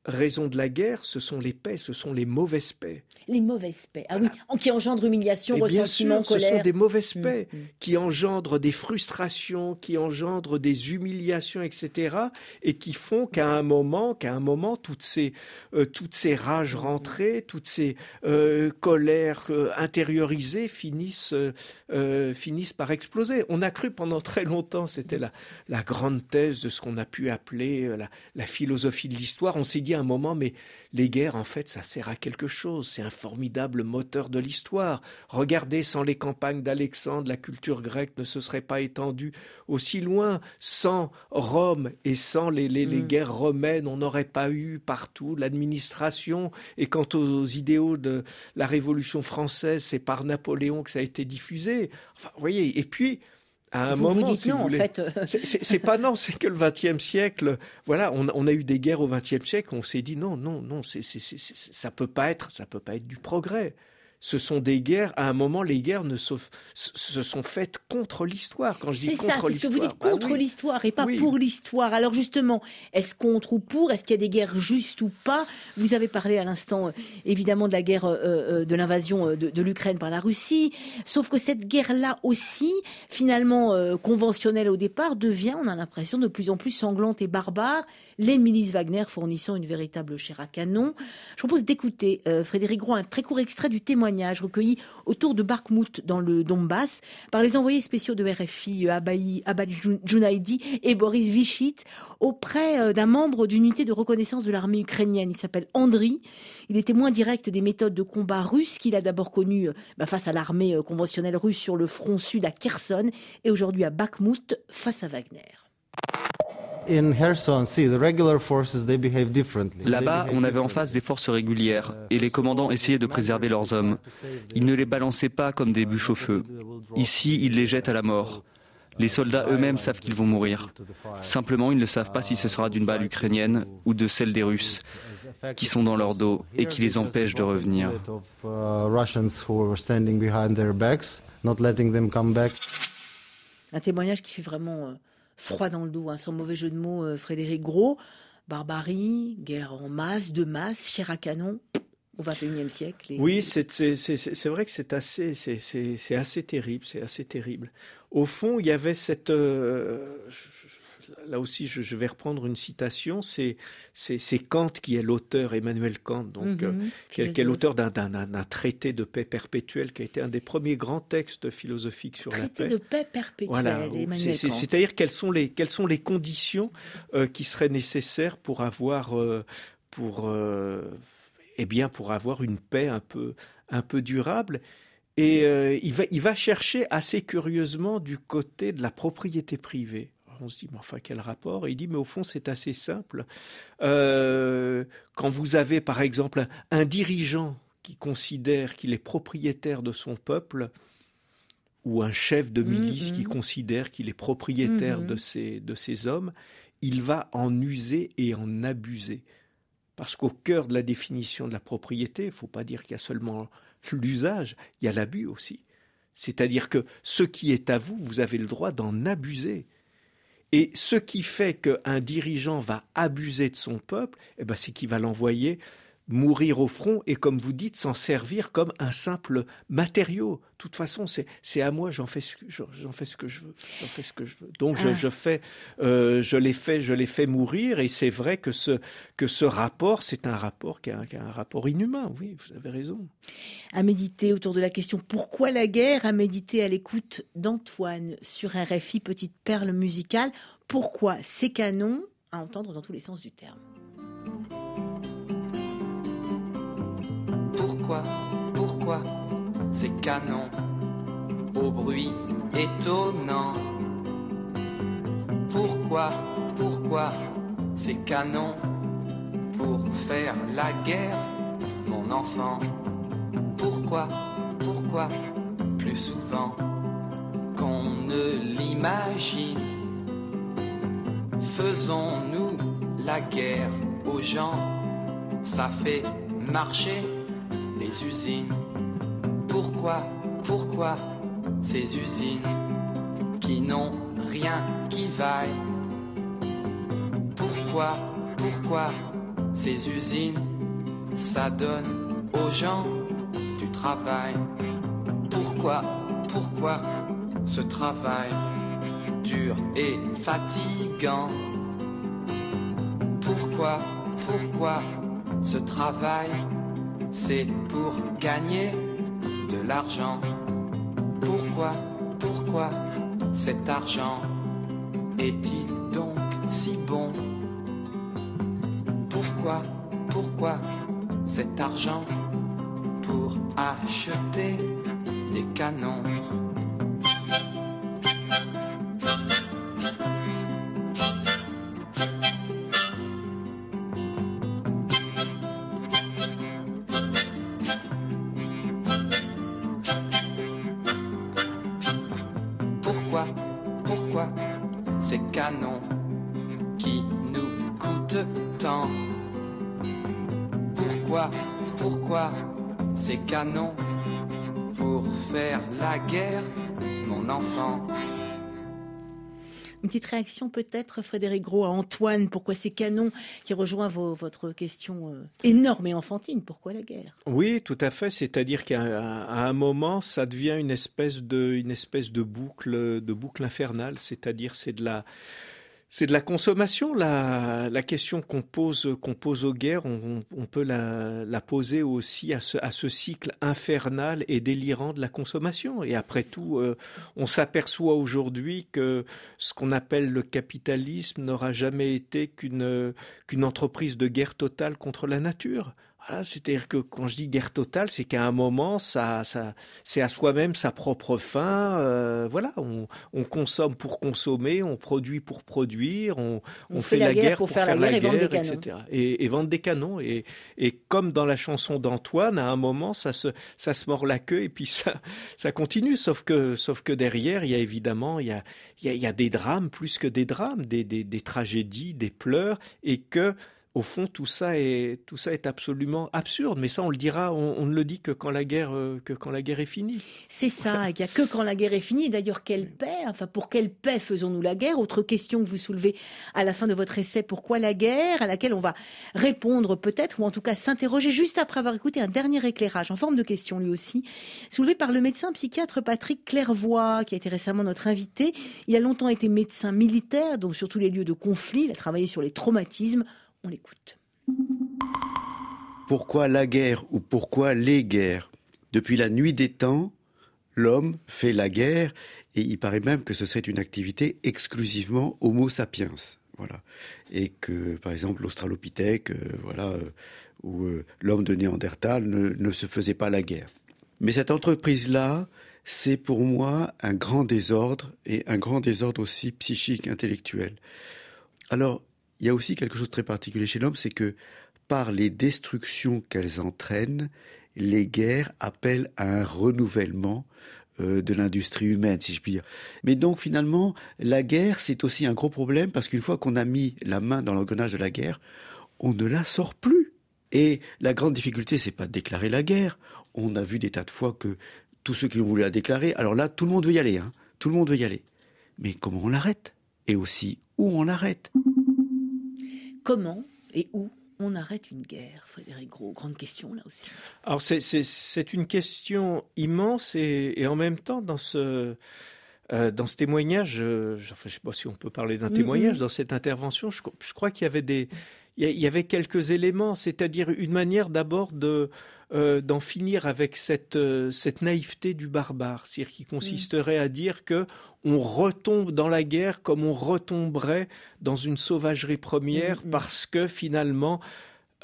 raisons de la guerre, ce sont les paix, ce sont les mauvaises paix. Les mauvaises paix. Ah oui, qui engendrent humiliation, Et bien ressentiment, sûr, ce colère. sont des mauvaises Mm, paix mm. qui engendrent des frustrations, qui engendrent des humiliations, etc., et qui font qu'à un moment, qu'à un moment, toutes ces, euh, toutes ces rages rentrées, toutes ces euh, colères euh, intériorisées finissent, finissent par exploser. On a cru pendant très longtemps, c'était la, la grande thèse de ce qu'on a pu appeler la, la philosophie de l'histoire. On s'est dit à un moment, mais les guerres, en fait, ça sert à quelque chose. C'est un formidable moteur de l'histoire. Regardez, sans les campagnes d'Alexandre, la culture grecque ne se serait pas étendue aussi loin. Sans Rome et sans les, les- les Mm. guerres romaines, on n'aurait pas eu partout l'administration. Et quant aux idéaux de la Révolution française, c'est par Napoléon que ça a été diffusé. Enfin, vous voyez, et puis, à un vous moment, vous dites si non, vous en voulez- fait. c'est- pas non, c'est que le XXe siècle, voilà, on, on a eu des guerres au XXe siècle, on s'est dit non, non, non, c'est- ça peut pas être, ça peut pas être du progrès. Ce sont des guerres. À un moment, les guerres ne se, se sont faites contre l'histoire. Quand je dis C'est ça, contre c'est ce que vous l'histoire, dites, bah contre oui. l'histoire et pas Oui. pour l'histoire. Alors justement, est-ce contre ou pour? Est-ce qu'il y a des guerres justes ou pas? Vous avez parlé à l'instant, euh, évidemment, de la guerre, euh, euh, de l'invasion de, de l'Ukraine par la Russie. Sauf que cette guerre-là aussi, finalement euh, conventionnelle au départ, devient, on a l'impression, de plus en plus sanglante et barbare. Les milices Wagner fournissant une véritable chair à canon. Je propose d'écouter, euh, Frédéric Gros, un très court extrait du témoignage recueilli autour de Bakhmut dans le Donbass par les envoyés spéciaux de RFI, euh, Abaï- Abad et Boris Vichit, auprès euh, d'un membre d'unité de reconnaissance de l'armée ukrainienne. Il s'appelle Andri. Il est témoin direct des méthodes de combat russes qu'il a d'abord connues euh, bah, face à l'armée conventionnelle russe sur le front sud à Kherson et aujourd'hui à Bakhmut face à Wagner. Là-bas, on avait en face des forces régulières et les commandants essayaient de préserver leurs hommes. Ils ne les balançaient pas comme des bûches au feu. Ici, ils les jettent à la mort. Les soldats eux-mêmes savent qu'ils vont mourir. Simplement, ils ne savent pas si ce sera d'une balle ukrainienne ou de celle des Russes, qui sont dans leur dos et qui les empêchent de revenir. Un témoignage qui fait vraiment euh, froid dans le dos, hein, sans mauvais jeu de mots, euh, Frédéric Gros. Barbarie, guerre en masse, de masse, chair à canon, au XXIe siècle. Oui, c'est vrai que c'est assez, assez terrible, c'est assez terrible. Au fond, il y avait cette, euh, là aussi, je, je vais reprendre une citation. C'est Kant qui est l'auteur, Emmanuel Kant, donc qui, est, l'auteur d'un- traité de paix perpétuelle, qui a été un des premiers grands textes philosophiques sur la Traité paix. de paix perpétuelle, Voilà, c'est-à-dire quelles sont les quelles sont les conditions euh, qui seraient nécessaires pour avoir euh, pour euh, eh bien pour avoir une paix un peu un peu durable. Et euh, il va il va chercher assez curieusement du côté de la propriété privée. Alors, On se dit mais enfin quel rapport? Et il dit mais au fond c'est assez simple. Euh, quand vous avez par exemple un, dirigeant qui considère qu'il est propriétaire de son peuple, ou un chef de milice qui Mhm. considère qu'il est propriétaire de, ses, de ses hommes, il va en user et en abuser. Parce qu'au cœur de la définition de la propriété, il ne faut pas dire qu'il y a seulement l'usage, il y a l'abus aussi. C'est-à-dire que ce qui est à vous, vous avez le droit d'en abuser. Et ce qui fait qu'un dirigeant va abuser de son peuple, eh ben, c'est qu'il va l'envoyer mourir au front et, comme vous dites, s'en servir comme un simple matériau. De toute façon, c'est à moi, j'en fais, ce que- j'en fais ce que je veux. J'en fais ce que je veux. Donc, je, Ah. je fais, euh, je les fais, je les fais mourir. Et c'est vrai que ce, que ce rapport, c'est un rapport qui est un, qui est un rapport inhumain. Oui, vous avez raison. À méditer autour de la question pourquoi la guerre? À méditer à l'écoute d'Antoine sur RFI, petite perle musicale. Pourquoi ces canons À entendre dans tous les sens du terme. Pourquoi, pourquoi ces canons au bruit étonnant. Pourquoi, pourquoi ces canons pour faire la guerre, mon enfant. Pourquoi, pourquoi plus souvent qu'on ne l'imagine? Faisons-nous la guerre aux gens, ça fait marcher usines. Pourquoi, pourquoi ces usines qui n'ont rien qui vaille? Pourquoi, pourquoi ces usines, ça donne aux gens du travail? Pourquoi, pourquoi ce travail dur et fatigant? Pourquoi, pourquoi ce travail C'est pour gagner de l'argent. Pourquoi, pourquoi cet argent est-il donc si bon? Pourquoi, pourquoi cet argent pour acheter des canons? Petite réaction peut-être, Frédéric Gros, à Antoine. Pourquoi ces canons qui rejoint vos- votre question euh, énorme et enfantine? Pourquoi la guerre? Oui, tout à fait. C'est-à-dire qu'à un moment, ça devient une espèce de, une espèce de boucle, de boucle infernale. C'est-à-dire, c'est de la, c'est de la consommation. La, question qu'on pose, aux guerres, on, peut la, la poser aussi à ce, à ce cycle infernal et délirant de la consommation. Et après tout, euh, on s'aperçoit aujourd'hui que ce qu'on appelle le capitalisme n'aura jamais été qu'une qu'une entreprise de guerre totale contre la nature. Voilà, c'est-à-dire que quand je dis guerre totale, c'est qu'à un moment, ça, ça, c'est à soi-même sa propre fin. euh, voilà, on, on consomme pour consommer, on produit pour produire, on, on fait, la guerre pour, faire, la guerre, et vendre des etc. Et, et vendre des canons. Et, et comme dans la chanson d'Antoine, à un moment, ça se, ça se mord la queue et puis ça, ça continue. Sauf que, sauf que derrière, il y a évidemment, il y a, il y a, il y a des drames plus que des drames, des, des, des tragédies, des pleurs, et que au fond, tout ça est, tout ça est absolument absurde. Mais ça, on le dira, on, on ne le dit que quand la guerre, euh, que quand la guerre est finie. C'est ça, il n'y a que quand la guerre est finie. D'ailleurs, quelle paix Enfin, pour quelle paix faisons-nous la guerre? Autre question que vous soulevez à la fin de votre essai, pourquoi la guerre? À laquelle on va répondre peut-être, ou en tout cas s'interroger juste après avoir écouté un dernier éclairage, en forme de question lui aussi, soulevé par le médecin psychiatre Patrick Clairvoy, qui a été récemment notre invité. Il a longtemps été médecin militaire, donc sur tous les lieux de conflit. Il a travaillé sur les traumatismes. L'écoute. Pourquoi la guerre ou pourquoi les guerres? Depuis la nuit des temps, l'homme fait la guerre et il paraît même que ce serait une activité exclusivement Homo sapiens. Voilà. Et que, par exemple, l'Australopithèque, euh, voilà, euh, ou euh, l'homme de Néandertal ne, ne se faisait pas la guerre. Mais cette entreprise-là, c'est pour moi un grand désordre et un grand désordre aussi psychique, intellectuel. Alors, il y a aussi quelque chose de très particulier chez l'homme, c'est que par les destructions qu'elles entraînent, les guerres appellent à un renouvellement euh, de l'industrie humaine, si je puis dire. Mais donc finalement, la guerre, c'est aussi un gros problème parce qu'une fois qu'on a mis la main dans l'engrenage de la guerre, on ne la sort plus. Et la grande difficulté, c'est pas de déclarer la guerre. On a vu des tas de fois que tous ceux qui ont voulu la déclarer, alors là, tout le monde veut y aller, hein. tout le monde veut y aller. Mais comment on l'arrête? Et aussi, où on l'arrête? Comment et où on arrête une guerre, Frédéric Gros? Grande question là aussi. Alors c'est- une question immense et, et en même temps dans ce euh, dans ce témoignage, euh, je, enfin, je sais pas si on peut parler d'un témoignage dans cette intervention. Je, je crois qu'il y avait des il y avait quelques éléments, c'est-à-dire une manière d'abord de euh, d'en finir avec cette euh, cette naïveté du barbare, c'est-à-dire qui consisterait à dire que on retombe dans la guerre comme on retomberait dans une sauvagerie première Mhm. parce que finalement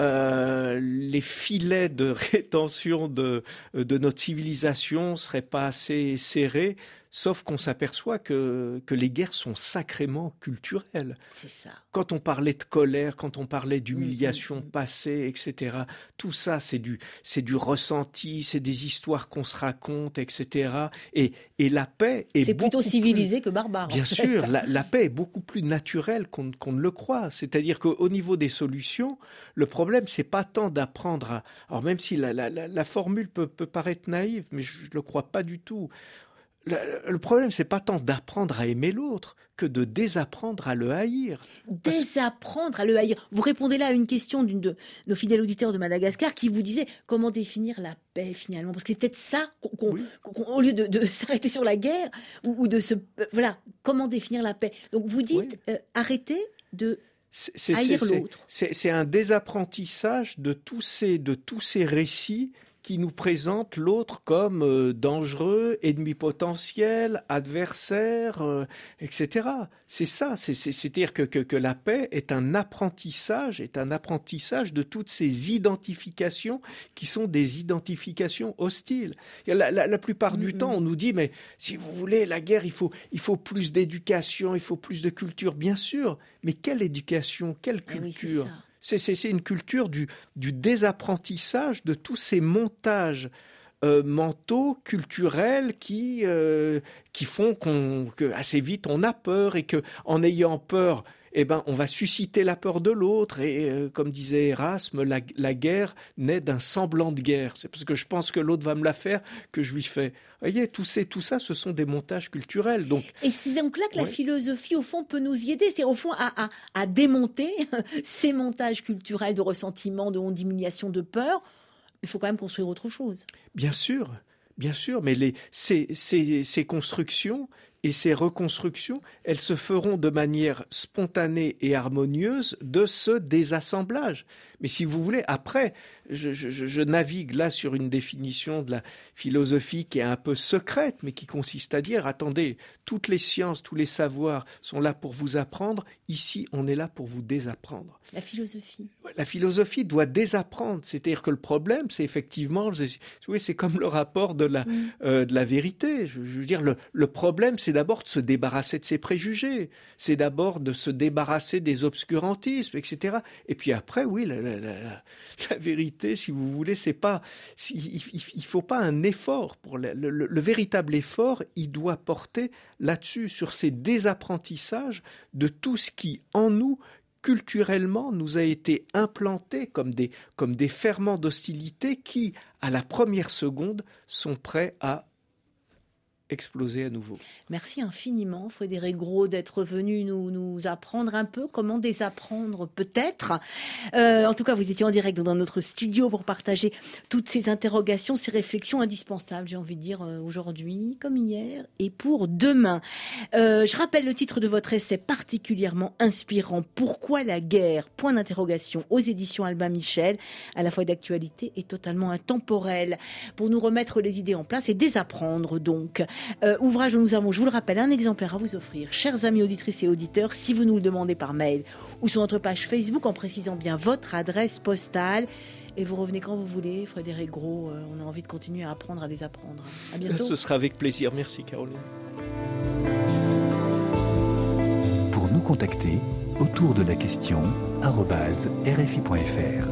euh, les filets de rétention de, de notre civilisation seraient pas assez serrés, Sauf qu'on s'aperçoit que, que les guerres sont sacrément culturelles. C'est ça. Quand on parlait de colère, quand on parlait d'humiliation Mm, passée, etc., tout ça, c'est du, c'est du ressenti, c'est des histoires qu'on se raconte, etc. Et, et la paix est C'est plutôt civilisé que barbare. en Bien fait. sûr, la, la paix est beaucoup plus naturelle qu'on qu'on ne le croit. C'est-à-dire qu'au niveau des solutions, le problème, c'est pas tant d'apprendre à. Alors, même si la, la- la- la formule peut, peut paraître naïve, mais je ne le crois pas du tout. Le, problème, c'est pas tant d'apprendre à aimer l'autre que de désapprendre à le haïr. Désapprendre à le haïr. Vous répondez là à une question d'une de nos fidèles auditeurs de Madagascar qui vous disait comment définir la paix finalement. Parce que c'est peut-être ça qu'on, au lieu de, de s'arrêter sur la guerre ou, ou de se. euh, voilà, comment définir la paix. Donc vous dites euh, arrêtez de C'est- c'est- haïr c'est- l'autre. C'est c'est un désapprentissage de tous ces, de tous ces récits qui nous présentent l'autre comme euh, dangereux, ennemi potentiel, adversaire, euh, etc. C'est ça, c'est- c'est- c'est-à-dire que, que, que la paix est un apprentissage, est un apprentissage de toutes ces identifications qui sont des identifications hostiles. La, la- la plupart du temps, on nous dit, mais si vous voulez, la guerre, il faut, il faut plus d'éducation, il faut plus de culture, bien sûr, mais quelle éducation, quelle Eh oui, c'est une culture du, du désapprentissage de tous ces montages euh, mentaux, culturels qui, euh, qui font qu'on, que assez vite on a peur et que en ayant peur, eh ben, on va susciter la peur de l'autre. Et euh, comme disait Erasme, la, la guerre naît d'un semblant de guerre. C'est parce que je pense que l'autre va me la faire que je lui fais. Vous voyez, tout, ces, tout ça, ce sont des montages culturels. Donc, Et c'est donc là que la philosophie, au fond, peut nous y aider. C'est au fond à, à- à démonter ces montages culturels de ressentiment, de honte, d'humiliation, de peur. Il faut quand même construire autre chose. Bien sûr, bien sûr, mais les, ces, ces, ces constructions et ces reconstructions, elles se feront de manière spontanée et harmonieuse de ce désassemblage. Mais si vous voulez, après, je, je- je- je navigue là sur une définition de la philosophie qui est un peu secrète, mais qui consiste à dire, attendez, toutes les sciences, tous les savoirs sont là pour vous apprendre, ici on est là pour vous désapprendre. La philosophie. La philosophie doit désapprendre. C'est-à-dire que le problème, c'est effectivement, c'est- oui, c'est comme le rapport de la, euh, de la vérité. Je, je veux dire, le, le problème, c'est d'abord de se débarrasser de ses préjugés. C'est d'abord de se débarrasser des obscurantismes, etc. Et puis après, oui, la, vérité, si vous voulez, c'est pas, il, il faut pas un effort pour le véritable effort. Il doit porter là-dessus, sur ces désapprentissages de tout ce qui, en nous, culturellement nous a été implanté comme des, comme des ferments d'hostilité qui, à la première seconde, sont prêts à exploser à nouveau. Merci infiniment, Frédéric Gros, d'être venu nous, nous apprendre un peu comment désapprendre peut-être. Euh, en tout cas, vous étiez en direct dans notre studio pour partager toutes ces interrogations, ces réflexions indispensables, j'ai envie de dire, euh, aujourd'hui comme hier et pour demain. Euh, je rappelle le titre de votre essai particulièrement inspirant. Pourquoi la guerre? Point d'interrogation aux éditions Albin Michel, à la fois d'actualité et totalement intemporel, pour nous remettre les idées en place et désapprendre donc. Euh, ouvrage dont nous avons, je vous le rappelle, un exemplaire à vous offrir, chers amis auditrices et auditeurs, si vous nous le demandez par mail ou sur notre page Facebook en précisant bien votre adresse postale. Et vous revenez quand vous voulez, Frédéric Gros. euh, on a envie de continuer à apprendre, à désapprendre. À bientôt. Ce sera avec plaisir. Merci Caroline. Pour nous contacter, autour de la question, rfi.fr.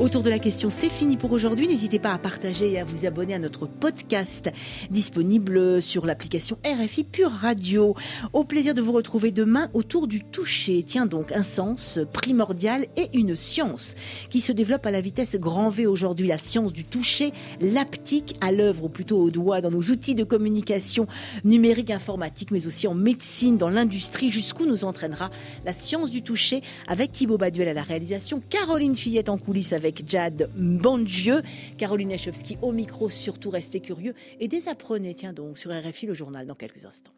Autour de la question, c'est fini pour aujourd'hui. N'hésitez pas à partager et à vous abonner à notre podcast disponible sur l'application RFI Pure Radio. Au plaisir de vous retrouver demain autour du toucher. Tiens donc, un sens primordial et une science qui se développe à la vitesse grand V aujourd'hui. La science du toucher, l'aptique à l'œuvre, ou plutôt au doigt, dans nos outils de communication numérique, informatique, mais aussi en médecine, dans l'industrie, jusqu'où nous entraînera la science du toucher avec Thibaut Baduel à la réalisation, Caroline Fillette en coulisses avec Jad Bandieu, Caroline Echowski au micro, surtout restez curieux et désapprenez, tiens donc, sur RFI le journal dans quelques instants.